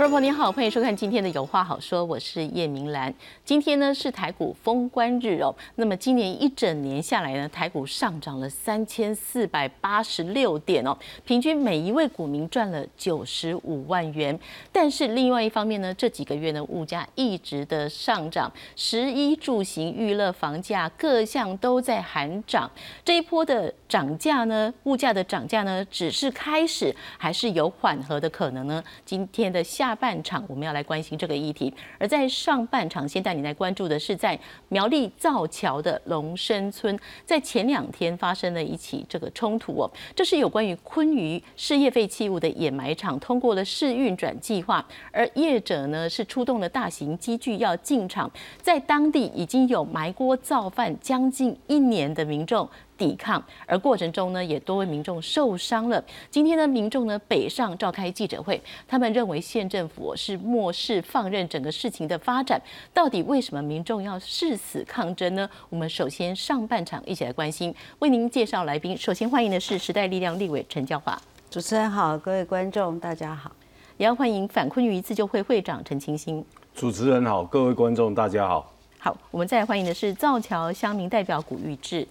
各位朋友您好，欢迎收看今天的有话好说，我是叶明兰。今天呢是台股封关日哦，那么今年一整年下来呢，台股上涨了三千四百八十六点哦，平均每一位股民赚了九十五万元。但是另外一方面呢，这几个月呢物价一直的上涨，食衣住行娱乐房价各项都在喊涨。这一波的涨价呢，物价的涨价呢，只是开始，还是有缓和的可能呢？今天的下。下半场我们要来关心这个议题，而在上半场先带你来关注的是在苗栗造桥的龙生村，在前两天发生了一起这个冲突哦，这是有关于昆鱼事业废弃物的掩埋场通过了试运转计划，而业者呢是出动了大型机具要进场，在当地已经有埋锅造饭将近一年的民众。抵抗，而过程中呢，也多位民众受伤了。今天呢，民众呢北上召开记者会，他们认为县政府是漠视放任整个事情的发展。到底为什么民众要誓死抗争呢？我们首先上半场一起来关心，为您介绍来宾。首先欢迎的是时代力量立委陈教华，主持人好，各位观众大家好，也要欢迎反昆鱼自救会会长陈清新。主持人好，各位观众大家好。好，我们再来欢迎的是造桥乡民代表古玉志。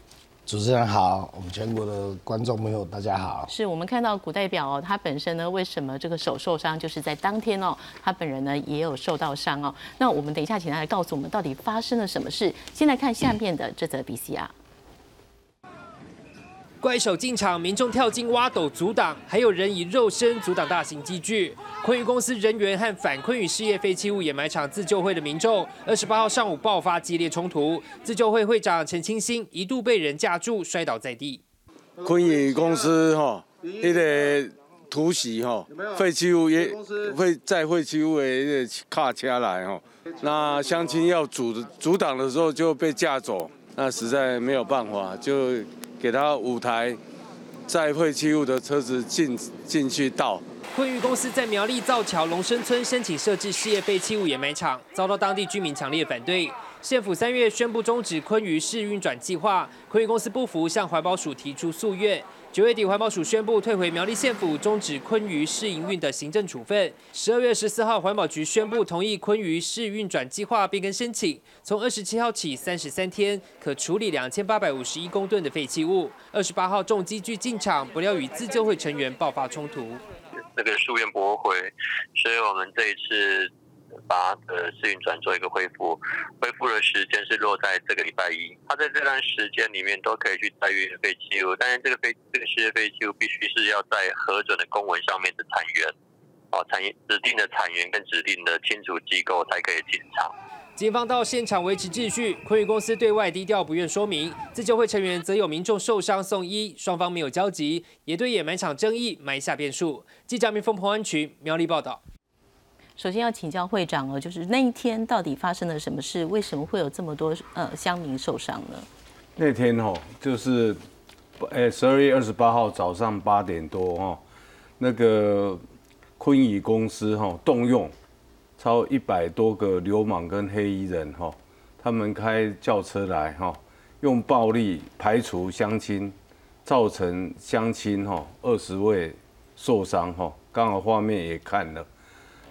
主持人好，我们全国的观众朋友大家好。是我们看到古代表哦，他本身呢，为什么这个手受伤，就是在当天哦，他本人呢也有受到伤哦。那我们等一下请他来告诉我们到底发生了什么事。先来看下面的这则 B C R。怪手进场，民众跳进挖斗阻挡，还有人以肉身阻挡大型机具。昆宇公司人员和反昆宇事业废弃物掩埋场自救会的民众，二十八号上午爆发激烈冲突，自救会会长陈清新一度被人架住摔倒在地。昆宇公司哈，那个突袭哈，废弃物也会在废弃物的卡车来哈，那乡亲要阻阻挡的时候就被架走，那实在没有办法就。给他五台载废弃物的车子进进去倒。昆玉公司在苗栗造桥龙生村申请设置事业废弃物掩埋场，遭到当地居民强烈反对。县府三月宣布终止昆玉市运转计划，昆玉公司不服，向环保署提出诉愿。九月底，环保署宣布退回苗栗县府终止昆鱼试营运的行政处分。十二月十四号，环保局宣布同意昆鱼试运转计划变更申请，从二十七号起三十三天可处理两千八百五十一公吨的废弃物。二十八号重机具进场，不料与自救会成员爆发冲突。这个书院驳回，所以我们这一次。把的试运转做一个恢复，恢复的时间是落在这个礼拜一。他在这段时间里面都可以去载运废弃物，但是这个废这个事业废弃物必须是要在核准的公文上面的产源，哦，产指定的产源跟指定的清除机构才可以进场。警方到现场维持秩序，昆宇公司对外低调不愿说明。自救会成员则有民众受伤送医，双方没有交集，也对掩埋场争议埋下变数。记者民峰彭安群苗栗报道。首先要请教会长哦，就是那一天到底发生了什么事？为什么会有这么多呃乡民受伤呢？那天哦，就是呃十二月二十八号早上八点多哈，那个昆宇公司哈动用超一百多个流氓跟黑衣人哈，他们开轿车来哈，用暴力排除乡亲，造成乡亲哈二十位受伤哈，刚好画面也看了。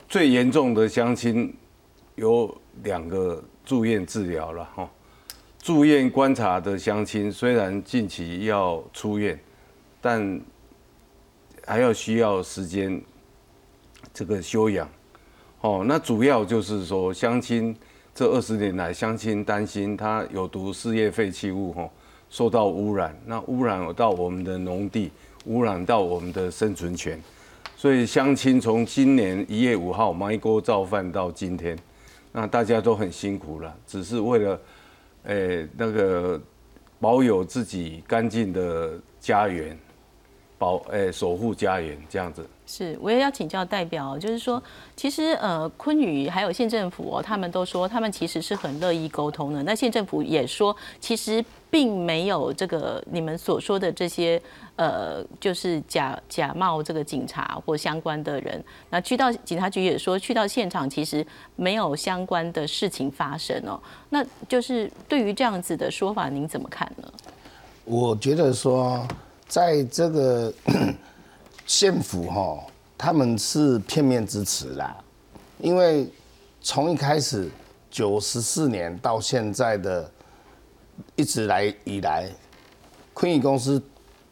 最严重的乡亲有两个住院治疗了哈，住院观察的乡亲虽然近期要出院，但还要需要时间这个休养。哦，那主要就是说乡亲这二十年来，乡亲担心他有毒事业废弃物哈受到污染，那污染到我们的农地，污染到我们的生存权。所以乡亲从今年一月五号埋锅造饭到今天，那大家都很辛苦了，只是为了，诶那个保有自己干净的家园，保诶守护家园这样子。是，我也要请教代表，就是说，其实呃，昆宇还有县政府哦，他们都说他们其实是很乐意沟通的。那县政府也说，其实并没有这个你们所说的这些呃，就是假假冒这个警察或相关的人。那去到警察局也说，去到现场其实没有相关的事情发生哦。那就是对于这样子的说法，您怎么看呢？我觉得说，在这个。县府哈，他们是片面支持啦，因为从一开始九十四年到现在的一直来以来，昆宇公司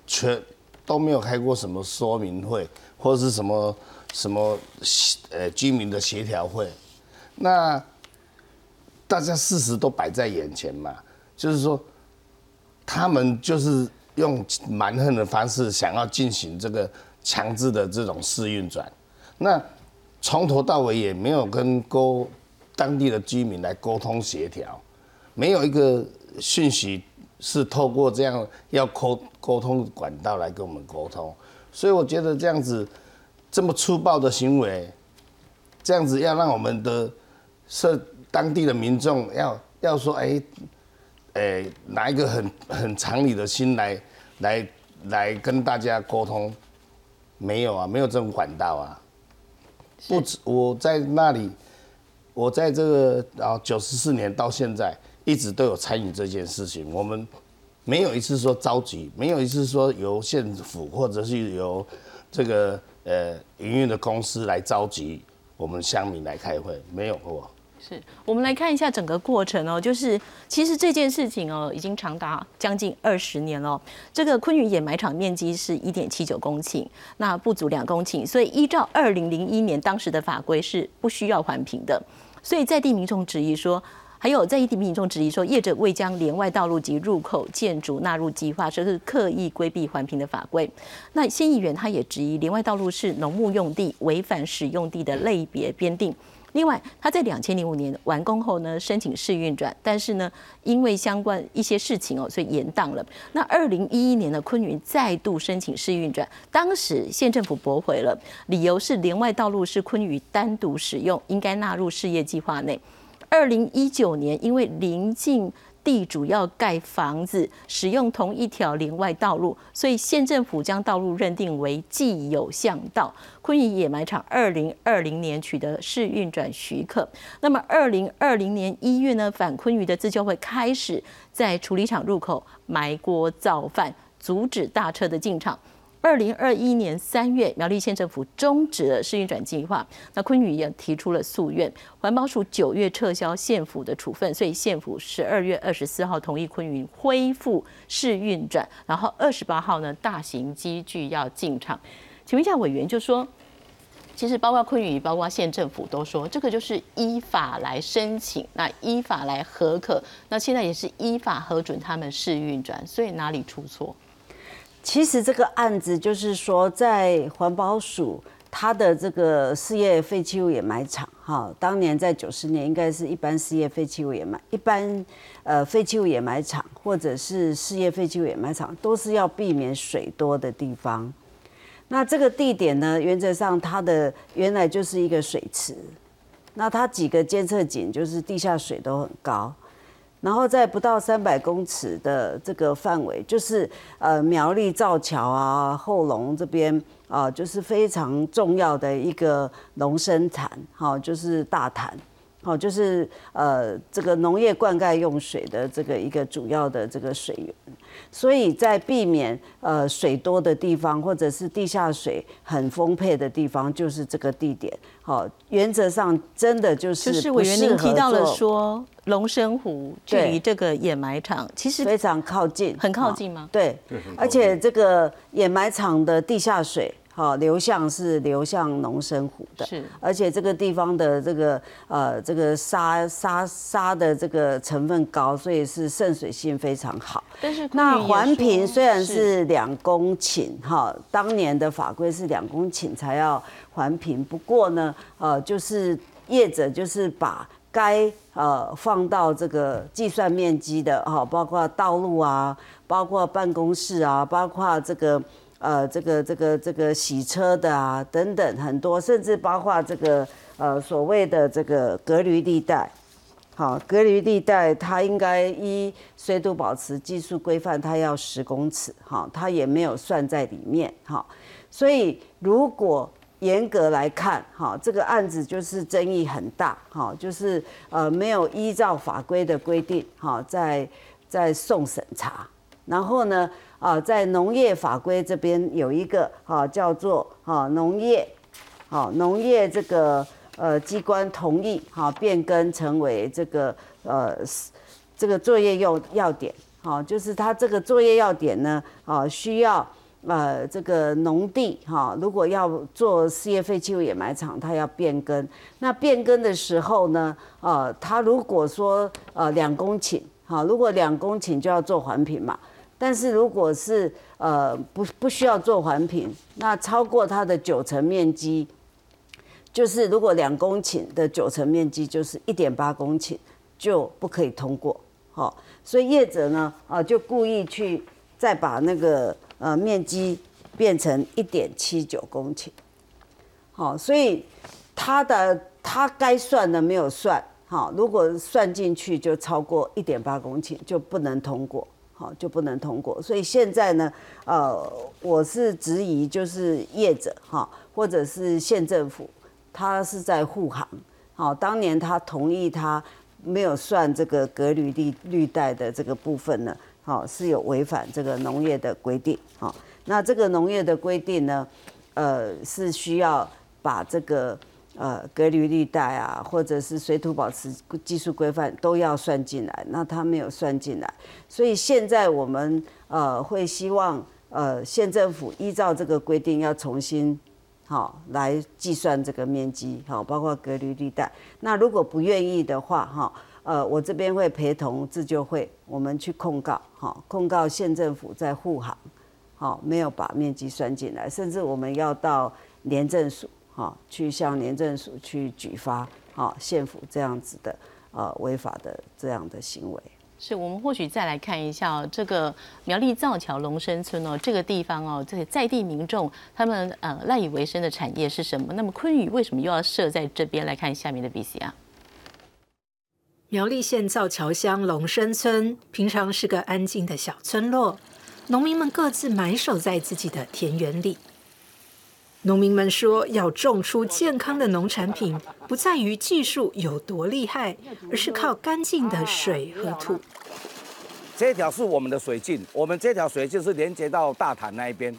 全都没有开过什么说明会，或者是什么什么呃居民的协调会。那大家事实都摆在眼前嘛，就是说他们就是用蛮横的方式想要进行这个强制的这种试运转，那从头到尾也没有跟沟当地的居民来沟通协调，没有一个讯息是透过这样要沟沟通管道来跟我们沟通，所以我觉得这样子这么粗暴的行为，这样子要让我们的社当地的民众要要说，哎，哎，拿一个很很常理的心来来来跟大家沟通，没有啊，没有这种管道啊。不止我在那里，我在这个啊九十四年到现在，一直都有参与这件事情。我们没有一次说着急，没有一次说由县府或者是由这个呃营运的公司来召集我们乡民来开会，没有过。是我们来看一下整个过程哦，就是其实这件事情哦，已经长达将近二十年了。这个昆云掩埋场面积是一点七九公顷，那不足两公顷，所以依照二零零一年当时的法规是不需要环评的。所以在地民众质疑说，还有在地民众质疑说，业者未将连外道路及入口建筑纳入计划，这是刻意规避环评的法规。那新议员他也质疑连外道路是农牧用地，违反使用地的类别编定。另外，他在两千零五年完工后呢，申请试运转，但是呢，因为相关一些事情哦，所以延档了。那二零一一年呢昆云再度申请试运转，当时县政府驳回了，理由是连外道路是昆宇单独使用，应该纳入事业计划内。二零一九年，因为临近。地主要盖房子，使用同一条连外道路，所以县政府将道路认定为既有巷道。昆仪野埋场二零二零年取得试运转许可，那么二零二零年一月呢，反昆宇的自救会开始在处理厂入口埋锅造饭，阻止大车的进场。二零二一年三月，苗栗县政府终止了试运转计划。那昆宇也提出了诉愿，环保署九月撤销县府的处分，所以县府十二月二十四号同意昆宇恢复试运转，然后二十八号呢，大型机具要进场。请问一下委员，就说其实包括昆宇，包括县政府都说，这个就是依法来申请，那依法来核可，那现在也是依法核准他们试运转，所以哪里出错？其实这个案子就是说，在环保署它的这个事业废弃物掩埋场，哈，当年在九十年应该是一般事业废弃物掩埋，一般呃废弃物掩埋场或者是事业废弃物掩埋场，都是要避免水多的地方。那这个地点呢，原则上它的原来就是一个水池，那它几个监测井就是地下水都很高。然后在不到三百公尺的这个范围，就是呃苗栗造桥啊、后龙这边啊，就是非常重要的一个农生产，哈，就是大潭。好，就是呃这个农业灌溉用水的这个一个主要的这个水源，所以在避免呃水多的地方，或者是地下水很丰沛的地方，就是这个地点。好，原则上真的就是就是委员您提到了说龙生湖距离这个掩埋场其实非常靠近，很靠近吗？对，而且这个掩埋场的地下水。好，流向是流向龙生湖的，是，而且这个地方的这个呃这个沙沙沙的这个成分高，所以是渗水性非常好。但是那环评虽然是两公顷，哈，当年的法规是两公顷才要环评，不过呢，呃，就是业者就是把该呃放到这个计算面积的哈，包括道路啊，包括办公室啊，包括这个。呃，这个这个这个洗车的啊，等等很多，甚至包括这个呃所谓的这个隔离地带，好，隔离地带它应该依水土保持技术规范，它要十公尺，哈，它也没有算在里面，哈，所以如果严格来看，哈，这个案子就是争议很大，哈，就是呃没有依照法规的规定，哈，在在送审查，然后呢？啊，在农业法规这边有一个啊，叫做啊农业，好农业这个呃机关同意哈变更成为这个呃这个作业要要点，好，就是它这个作业要点呢，啊需要呃这个农地哈，如果要做事业废弃物掩埋场，它要变更，那变更的时候呢，呃，它如果说呃两公顷，好，如果两公顷就要做环评嘛。但是如果是呃不不需要做环评，那超过它的九成面积，就是如果两公顷的九成面积就是一点八公顷，就不可以通过。好，所以业者呢啊就故意去再把那个呃面积变成一点七九公顷。好，所以他的他该算的没有算，好，如果算进去就超过一点八公顷就不能通过。好就不能通过，所以现在呢，呃，我是质疑就是业者哈，或者是县政府，他是在护航。好，当年他同意他没有算这个隔离绿绿带的这个部分呢，好是有违反这个农业的规定。好，那这个农业的规定呢，呃，是需要把这个。呃，隔离绿带啊，或者是水土保持技术规范都要算进来，那他没有算进来，所以现在我们呃会希望呃县政府依照这个规定要重新好来计算这个面积，好包括隔离绿带。那如果不愿意的话，哈，呃我这边会陪同自救会，我们去控告，好控告县政府在护航，好没有把面积算进来，甚至我们要到廉政署。好，去向廉政署去举发，啊县府这样子的呃违法的这样的行为。是我们或许再来看一下这个苗栗造桥龙生村哦，这个地方哦，这些在地民众他们呃赖以为生的产业是什么？那么昆宇为什么又要设在这边？来看下面的 B C 啊。苗栗县造桥乡龙生村，平常是个安静的小村落，农民们各自埋首在自己的田园里。农民们说，要种出健康的农产品，不在于技术有多厉害，而是靠干净的水和土。这条是我们的水径，我们这条水就是连接到大潭那一边。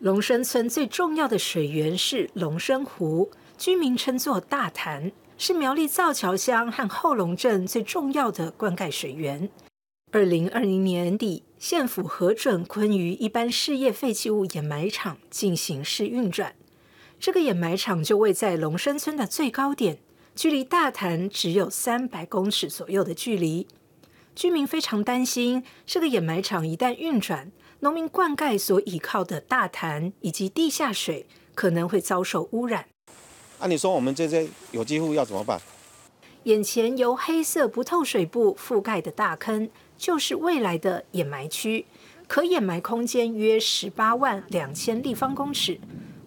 龙生村最重要的水源是龙生湖，居民称作大潭，是苗栗造桥乡和后龙镇最重要的灌溉水源。二零二零年底，县府核准昆鱼一般事业废弃物掩埋场进行试运转。这个掩埋场就位在龙山村的最高点，距离大潭只有三百公尺左右的距离。居民非常担心，这个掩埋场一旦运转，农民灌溉所依靠的大潭以及地下水可能会遭受污染。那你说我们这些有机户要怎么办？眼前由黑色不透水布覆盖的大坑，就是未来的掩埋区，可掩埋空间约十八万两千立方公尺。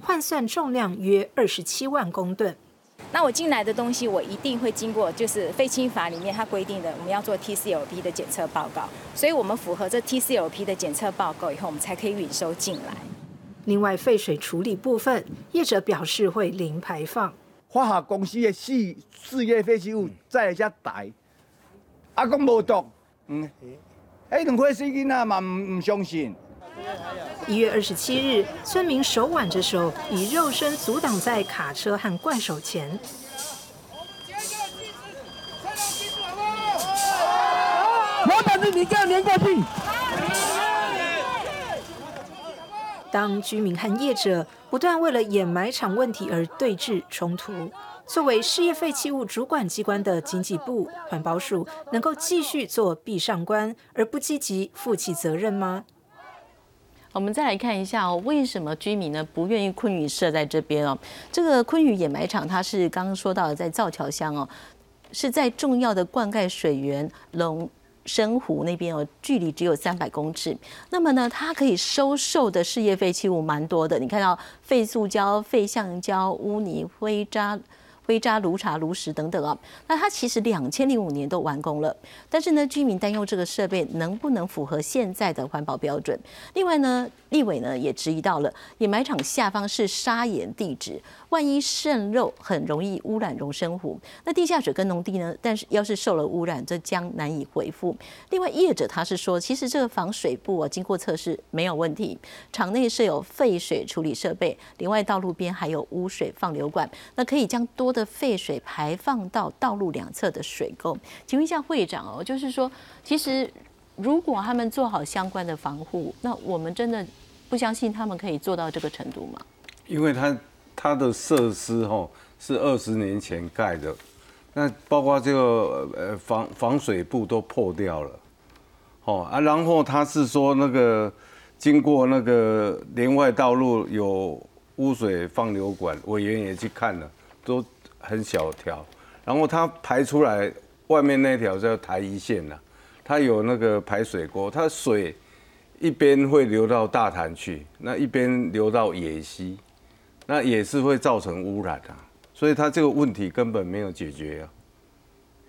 换算重量约二十七万公吨。那我进来的东西，我一定会经过，就是废氢法里面它规定的，我们要做 TCLP 的检测报告。所以我们符合这 TCLP 的检测报告以后，我们才可以运收进来。另外，废水处理部分，业者表示会零排放。化学公司的事事业废弃物再来遮大，啊，讲无毒，嗯，迄两块死囡仔嘛唔唔相信。一月二十七日，村民手挽着手，以肉身阻挡在卡车和怪手前。我胆子，你给我连过去。当居民和业者不断为了掩埋场问题而对峙冲突，作为事业废弃物主管机关的经济部环保署，能够继续做壁上观而不积极负起责任吗？我们再来看一下哦，为什么居民呢不愿意昆宇设在这边哦？这个昆宇掩埋场，它是刚刚说到的在造桥乡哦，是在重要的灌溉水源龙生湖那边哦，距离只有三百公尺。那么呢，它可以收受的事业废弃物蛮多的，你看到废塑胶、废橡胶、污泥、灰渣。灰渣、炉茶、炉石等等啊，那它其实两千零五年都完工了，但是呢，居民担忧这个设备能不能符合现在的环保标准。另外呢，立委呢也质疑到了掩埋场下方是砂岩地质。万一渗漏，很容易污染容生湖。那地下水跟农地呢？但是要是受了污染，这将难以恢复。另外，业者他是说，其实这个防水布啊，经过测试没有问题。场内设有废水处理设备，另外道路边还有污水放流管，那可以将多的废水排放到道路两侧的水沟。请问一下会长哦，就是说，其实如果他们做好相关的防护，那我们真的不相信他们可以做到这个程度吗？因为他它的设施哈是二十年前盖的，那包括这个呃防防水布都破掉了，哦啊，然后他是说那个经过那个连外道路有污水放流管，委员也去看了，都很小条，然后它排出来外面那条叫台一线呐，它有那个排水沟，它水一边会流到大潭去，那一边流到野溪。那也是会造成污染啊，所以它这个问题根本没有解决啊。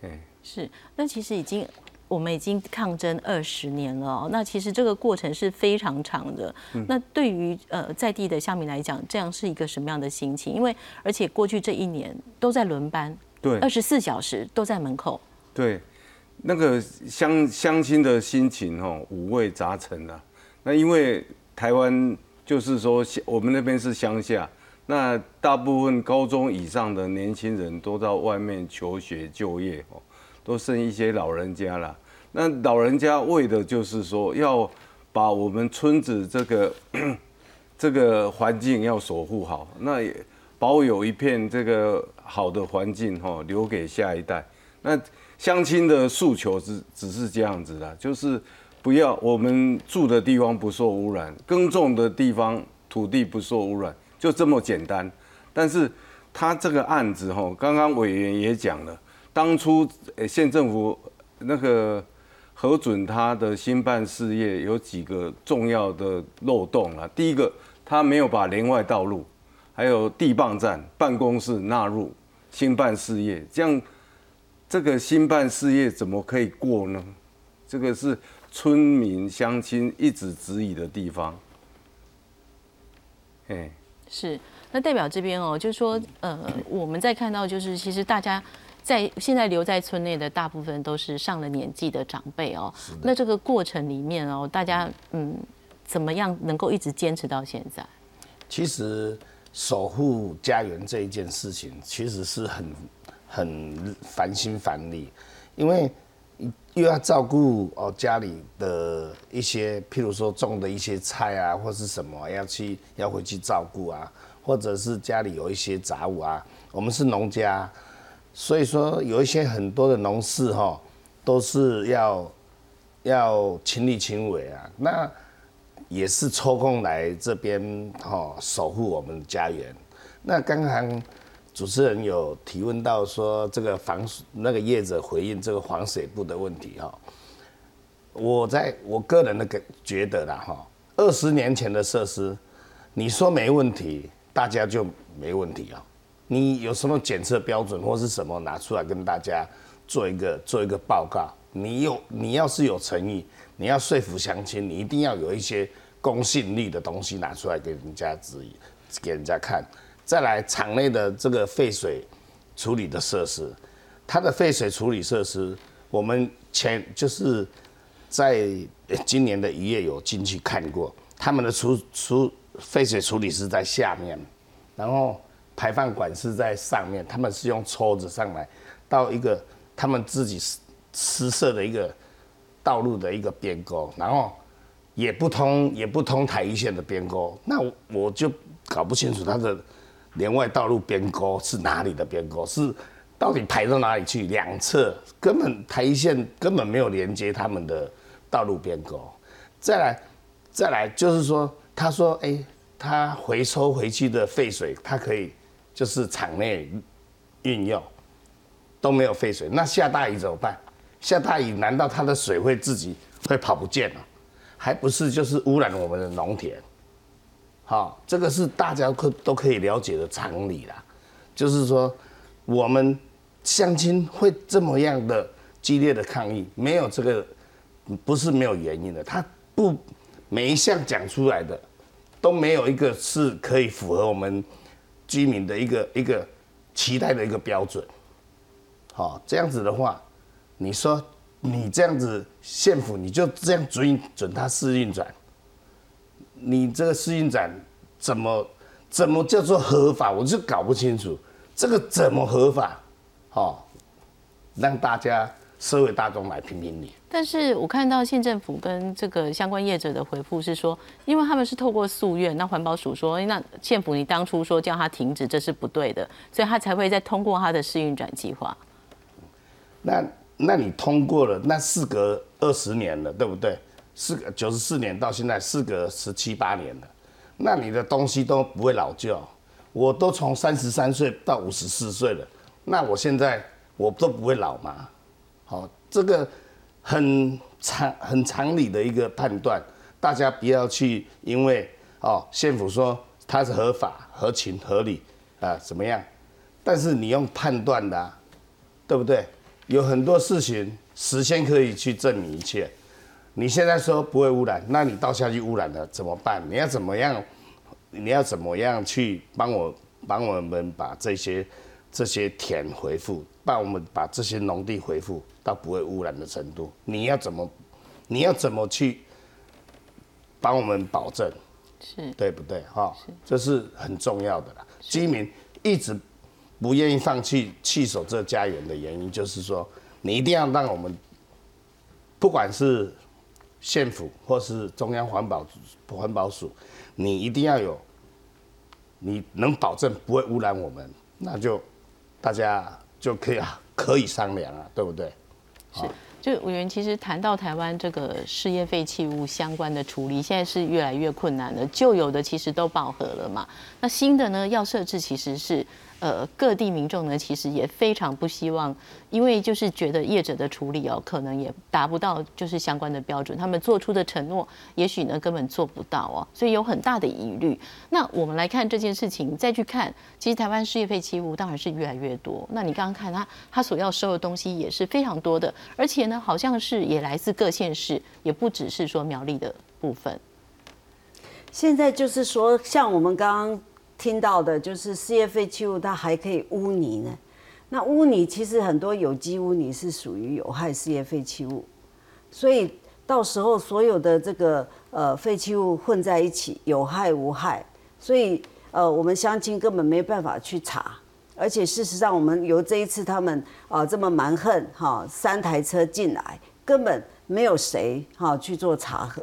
哎，是，那其实已经我们已经抗争二十年了，那其实这个过程是非常长的。那对于呃在地的乡民来讲，这样是一个什么样的心情？因为而且过去这一年都在轮班，对，二十四小时都在门口。对，那个乡乡亲的心情哦，五味杂陈啊。那因为台湾就是说，我们那边是乡下。那大部分高中以上的年轻人都到外面求学就业哦，都剩一些老人家了。那老人家为的就是说，要把我们村子这个 这个环境要守护好，那也保有一片这个好的环境哈，留给下一代。那乡亲的诉求只只是这样子的，就是不要我们住的地方不受污染，耕种的地方土地不受污染。就这么简单，但是他这个案子哈，刚刚委员也讲了，当初县政府那个核准他的新办事业有几个重要的漏洞啊。第一个，他没有把连外道路、还有地磅站、办公室纳入新办事业，这样这个新办事业怎么可以过呢？这个是村民乡亲一直质疑的地方，哎。是，那代表这边哦，就是说，呃，我们在看到，就是其实大家在现在留在村内的大部分都是上了年纪的长辈哦。那这个过程里面哦，大家嗯，怎么样能够一直坚持到现在？其实守护家园这一件事情，其实是很很烦心烦力，因为又要照顾哦家里的一些，譬如说种的一些菜啊，或是什么要去要回去照顾啊，或者是家里有一些杂物啊。我们是农家，所以说有一些很多的农事哈，都是要要亲力亲为啊。那也是抽空来这边哈守护我们家园。那刚刚。主持人有提问到说这个防那个业者回应这个防水布的问题哈，我在我个人的个觉得啦哈，二十年前的设施，你说没问题，大家就没问题啊。你有什么检测标准或是什么拿出来跟大家做一个做一个报告？你有你要是有诚意，你要说服乡亲，你一定要有一些公信力的东西拿出来给人家指引，给人家看。再来场内的这个废水处理的设施，它的废水处理设施，我们前就是在今年的一月有进去看过，他们的处处废水处理是在下面，然后排放管是在上面，他们是用抽子上来到一个他们自己施设的一个道路的一个边沟，然后也不通也不通台一线的边沟，那我就搞不清楚它的。连外道路边沟是哪里的边沟？是到底排到哪里去？两侧根本台一线根本没有连接他们的道路边沟。再来，再来就是说，他说，哎，他回收回去的废水，他可以就是场内运用，都没有废水。那下大雨怎么办？下大雨难道它的水会自己会跑不见了？还不是就是污染我们的农田？好，这个是大家可都可以了解的常理啦，就是说，我们乡亲会这么样的激烈的抗议，没有这个，不是没有原因的。他不每一项讲出来的，都没有一个是可以符合我们居民的一个一个期待的一个标准。好，这样子的话，你说你这样子县府你就这样准准他试运转？你这个试运展怎么怎么叫做合法？我就搞不清楚。这个怎么合法？哦，让大家社会大众来评评理。但是我看到县政府跟这个相关业者的回复是说，因为他们是透过诉愿，那环保署说，那县府你当初说叫他停止，这是不对的，所以他才会再通过他的试运转计划。那那你通过了，那事隔二十年了，对不对？四个九十四年到现在，事隔十七八年了，那你的东西都不会老旧。我都从三十三岁到五十四岁了，那我现在我都不会老吗？好，这个很常很常理的一个判断，大家不要去因为哦县府说它是合法、合情、合理啊怎么样？但是你用判断的，对不对？有很多事情时间可以去证明一切。你现在说不会污染，那你倒下去污染了怎么办？你要怎么样？你要怎么样去帮我帮我们把这些这些田回复，帮我们把这些农地回复到不会污染的程度？你要怎么你要怎么去帮我们保证？是对不对？哈，这是很重要的啦。居民一直不愿意放弃弃守这家园的原因，就是说你一定要让我们不管是县府或是中央环保环保署，你一定要有，你能保证不会污染我们，那就大家就可以 可以商量啊，对不对？是，就委员其实谈到台湾这个事业废弃物相关的处理，现在是越来越困难了。旧有的其实都饱和了嘛，那新的呢要设置其实是。呃，各地民众呢，其实也非常不希望，因为就是觉得业者的处理哦，可能也达不到就是相关的标准，他们做出的承诺，也许呢根本做不到哦，所以有很大的疑虑。那我们来看这件事情，再去看，其实台湾事业废弃物当然是越来越多。那你刚刚看他，他所要收的东西也是非常多的，而且呢，好像是也来自各县市，也不只是说苗栗的部分。现在就是说，像我们刚刚。听到的就是事业废弃物，它还可以污泥呢。那污泥其实很多有机污泥是属于有害事业废弃物，所以到时候所有的这个呃废弃物混在一起，有害无害，所以呃我们乡亲根本没办法去查。而且事实上，我们由这一次他们啊这么蛮横哈，三台车进来，根本没有谁哈去做查核。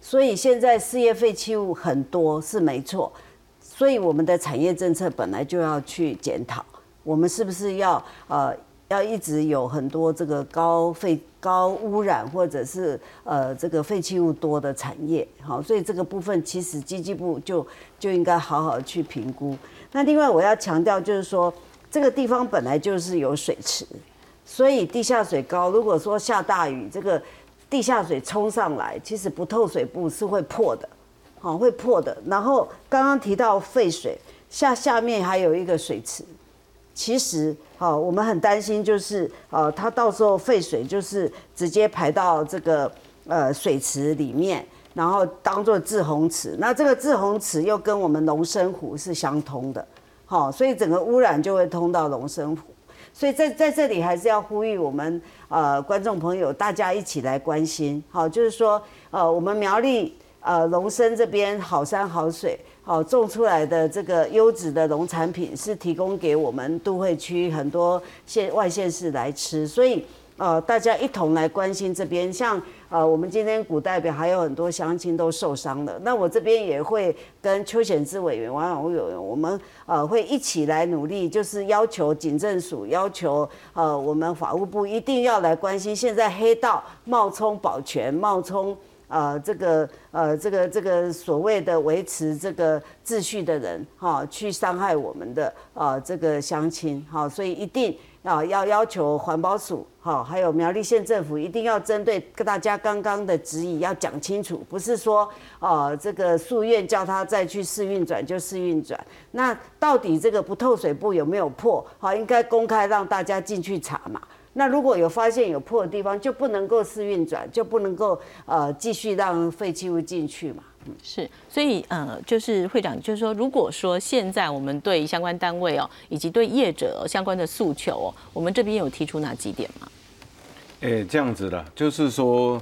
所以现在事业废弃物很多是没错。所以我们的产业政策本来就要去检讨，我们是不是要呃要一直有很多这个高废高污染或者是呃这个废弃物多的产业？好，所以这个部分其实经济部就就应该好好去评估。那另外我要强调就是说，这个地方本来就是有水池，所以地下水高，如果说下大雨，这个地下水冲上来，其实不透水布是会破的。好，会破的。然后刚刚提到废水下下面还有一个水池，其实好，我们很担心，就是呃，它到时候废水就是直接排到这个呃水池里面，然后当做滞洪池。那这个滞洪池又跟我们龙生湖是相通的，好，所以整个污染就会通到龙生湖。所以在在这里还是要呼吁我们呃观众朋友，大家一起来关心。好，就是说呃，我们苗栗。呃，龙生这边好山好水，好种出来的这个优质的农产品是提供给我们都会区很多县外县市来吃，所以呃，大家一同来关心这边。像呃，我们今天古代表还有很多乡亲都受伤了，那我这边也会跟邱显志委员、王永委员，我们呃会一起来努力，就是要求警政署，要求呃我们法务部一定要来关心现在黑道冒充保全、冒充。呃，这个呃，这个这个所谓的维持这个秩序的人，哈，去伤害我们的啊这个乡亲，好，所以一定啊要要求环保署，哈，还有苗栗县政府一定要针对大家刚刚的质疑要讲清楚，不是说啊这个诉愿叫他再去试运转就试运转，那到底这个不透水布有没有破？好，应该公开让大家进去查嘛。那如果有发现有破的地方，就不能够试运转，就不能够呃继续让废弃物进去嘛。嗯，是，所以呃，就是会长，就是说，如果说现在我们对相关单位哦，以及对业者相关的诉求哦，我们这边有提出哪几点吗？哎，这样子的，就是说，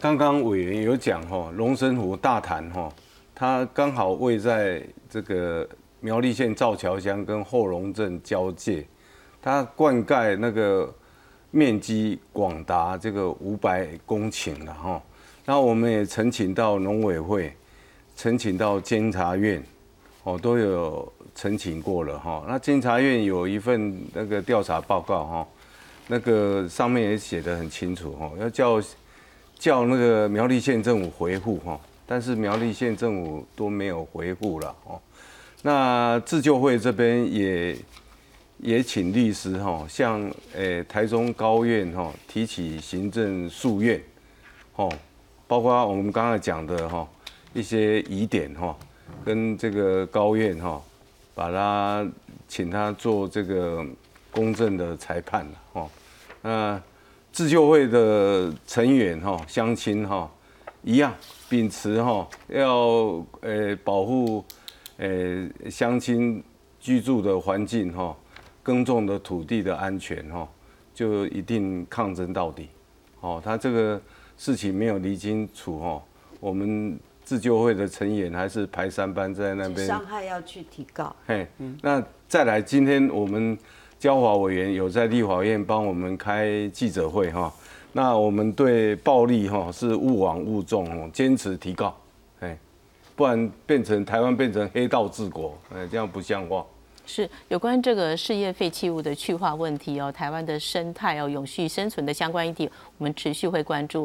刚刚委员有讲哈，龙生湖大潭哈，它刚好位在这个苗栗县造桥乡跟后龙镇交界，它灌溉那个面积广达这个五百公顷了哈。那我们也呈请到农委会，呈请到监察院，哦都有呈请过了哈。那监察院有一份那个调查报告哈，那个上面也写得很清楚哈，要叫叫那个苗栗县政府回复哈，但是苗栗县政府都没有回复了哦。那自救会这边也也请律师哈，向诶台中高院哈提起行政诉愿，哦。包括我们刚才讲的哈一些疑点哈，跟这个高院哈，把他请他做这个公正的裁判了哈。那自救会的成员哈乡亲哈一样秉持哈要诶保护诶乡亲居住的环境哈，耕种的土地的安全哈，就一定抗争到底。哦，他这个。事情没有理清楚哈，我们自救会的成员还是排三班在那边。伤害要去提告。嘿，那再来，今天我们交华委员有在立法院帮我们开记者会哈，那我们对暴力哈是勿往勿重，坚持提告，哎，不然变成台湾变成黑道治国，哎，这样不像话。是有关这个事业废弃物的去化问题哦，台湾的生态哦，永续生存的相关议题，我们持续会关注。